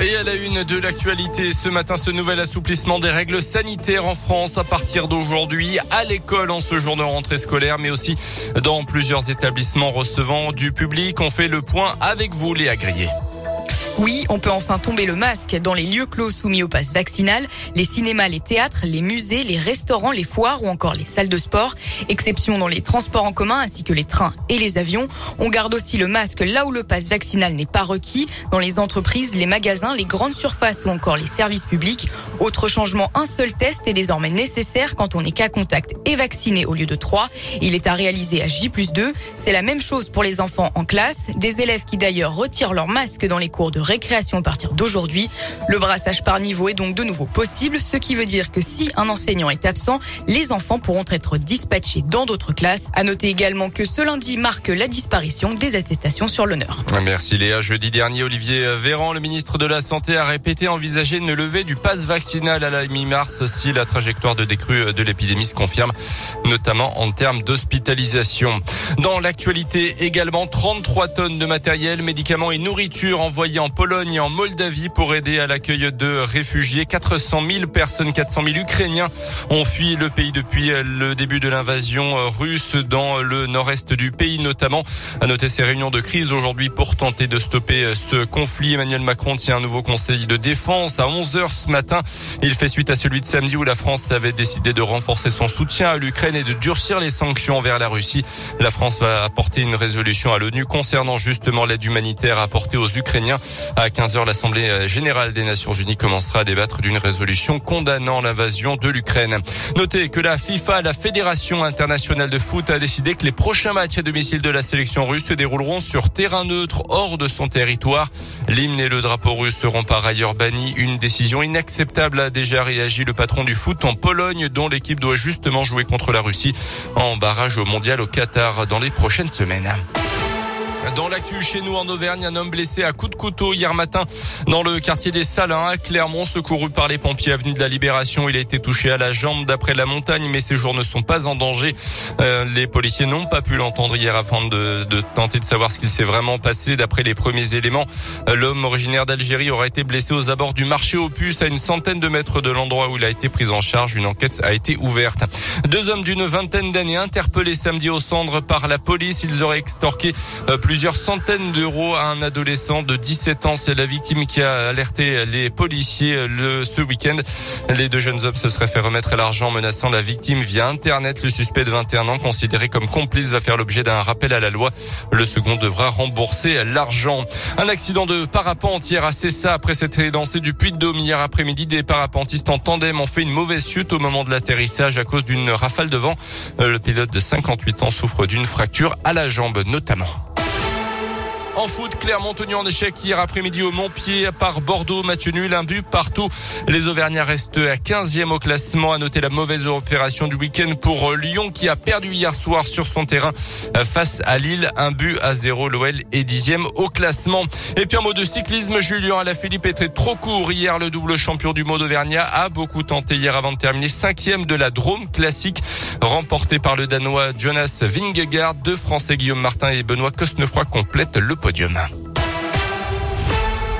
Et à la une de l'actualité, ce matin, ce nouvel assouplissement des règles sanitaires en France à partir d'aujourd'hui à l'école en ce jour de rentrée scolaire, mais aussi dans plusieurs établissements recevant du public. On fait le point avec vous, Léa Grillet. Oui, on peut enfin tomber le masque dans les lieux clos soumis au pass vaccinal, les cinémas, les théâtres, les musées, les restaurants, les foires ou encore les salles de sport. Exception dans les transports en commun ainsi que les trains et les avions. On garde aussi le masque là où le pass vaccinal n'est pas requis, dans les entreprises, les magasins, les grandes surfaces ou encore les services publics. Autre changement, un seul test est désormais nécessaire quand on est cas contact et vacciné au lieu de trois. Il est à réaliser à J 2. C'est la même chose pour les enfants en classe, des élèves qui d'ailleurs retirent leur masque dans les cours de récréation à partir d'aujourd'hui. Le brassage par niveau est donc de nouveau possible, ce qui veut dire que si un enseignant est absent, les enfants pourront être dispatchés dans d'autres classes. À noter également que ce lundi marque la disparition des attestations sur l'honneur. Merci Léa. Jeudi dernier, Olivier Véran, le ministre de la Santé, a répété envisager une levée du pass vaccinal à la mi-mars si la trajectoire de décrue de l'épidémie se confirme, notamment en termes d'hospitalisation. Dans l'actualité également, 33 tonnes de matériel, médicaments et nourriture envoyés en Pologne et en Moldavie pour aider à l'accueil de réfugiés. 400 000 personnes, 400 000 Ukrainiens ont fui le pays depuis le début de l'invasion russe dans le nord-est du pays notamment. À noter ces réunions de crise aujourd'hui pour tenter de stopper ce conflit. Emmanuel Macron tient un nouveau conseil de défense à 11 heures ce matin. Il fait suite à celui de samedi où la France avait décidé de renforcer son soutien à l'Ukraine et de durcir les sanctions envers la Russie. La France va apporter une résolution à l'ONU concernant justement l'aide humanitaire apportée aux Ukrainiens. À 15h, l'Assemblée générale des Nations Unies commencera à débattre d'une résolution condamnant l'invasion de l'Ukraine. Notez que la FIFA, la Fédération internationale de foot, a décidé que les prochains matchs à domicile de la sélection russe se dérouleront sur terrain neutre hors de son territoire. L'hymne et le drapeau russe seront par ailleurs bannis. Une décision inacceptable a déjà réagi le patron du foot en Pologne, dont l'équipe doit justement jouer contre la Russie en barrage au mondial au Qatar dans les prochaines semaines. Dans l'actu chez nous en Auvergne, un homme blessé à coup de couteau hier matin dans le quartier des Salins à Clermont, secouru par les pompiers avenue de la Libération. Il a été touché à la jambe d'après la montagne, mais ses jours ne sont pas en danger. Euh, les policiers n'ont pas pu l'entendre hier afin de, tenter de savoir ce qu'il s'est vraiment passé. D'après les premiers éléments, l'homme originaire d'Algérie aurait été blessé aux abords du marché aux puces à une centaine de mètres de l'endroit où il a été pris en charge. Une enquête a été ouverte. Deux hommes d'une vingtaine d'années interpellés samedi au cendre par la police. Ils auraient extorqué euh, plusieurs centaines d'euros à un adolescent de 17 ans. C'est la victime qui a alerté les policiers le, ce week-end. Les deux jeunes hommes se seraient fait remettre l'argent menaçant la victime via Internet. Le suspect de 21 ans, considéré comme complice, va faire l'objet d'un rappel à la loi. Le second devra rembourser l'argent. Un accident de parapente hier à Cessa après s'être lancé du Puy de Dôme hier après-midi. Des parapentistes en tandem ont fait une mauvaise chute au moment de l'atterrissage à cause d'une rafale de vent. Le pilote de 58 ans souffre d'une fracture à la jambe notamment. En foot, Clermont tenu en échec hier après-midi au Montpied par Bordeaux. Match nul, un but partout. Les Auvergnats restent à 15e au classement. À noter la mauvaise opération du week-end pour Lyon qui a perdu hier soir sur son terrain face à Lille. Un but à zéro. L'OL est 10e au classement. Et puis un mot de cyclisme. Julien Alaphilippe était trop court hier. Le double champion du mode Auvergnat a beaucoup tenté hier avant de terminer cinquième de la Drôme classique remporté par le Danois Jonas Vingegaard. Deux Français Guillaume Martin et Benoît Cosnefroy complètent le 不，是人。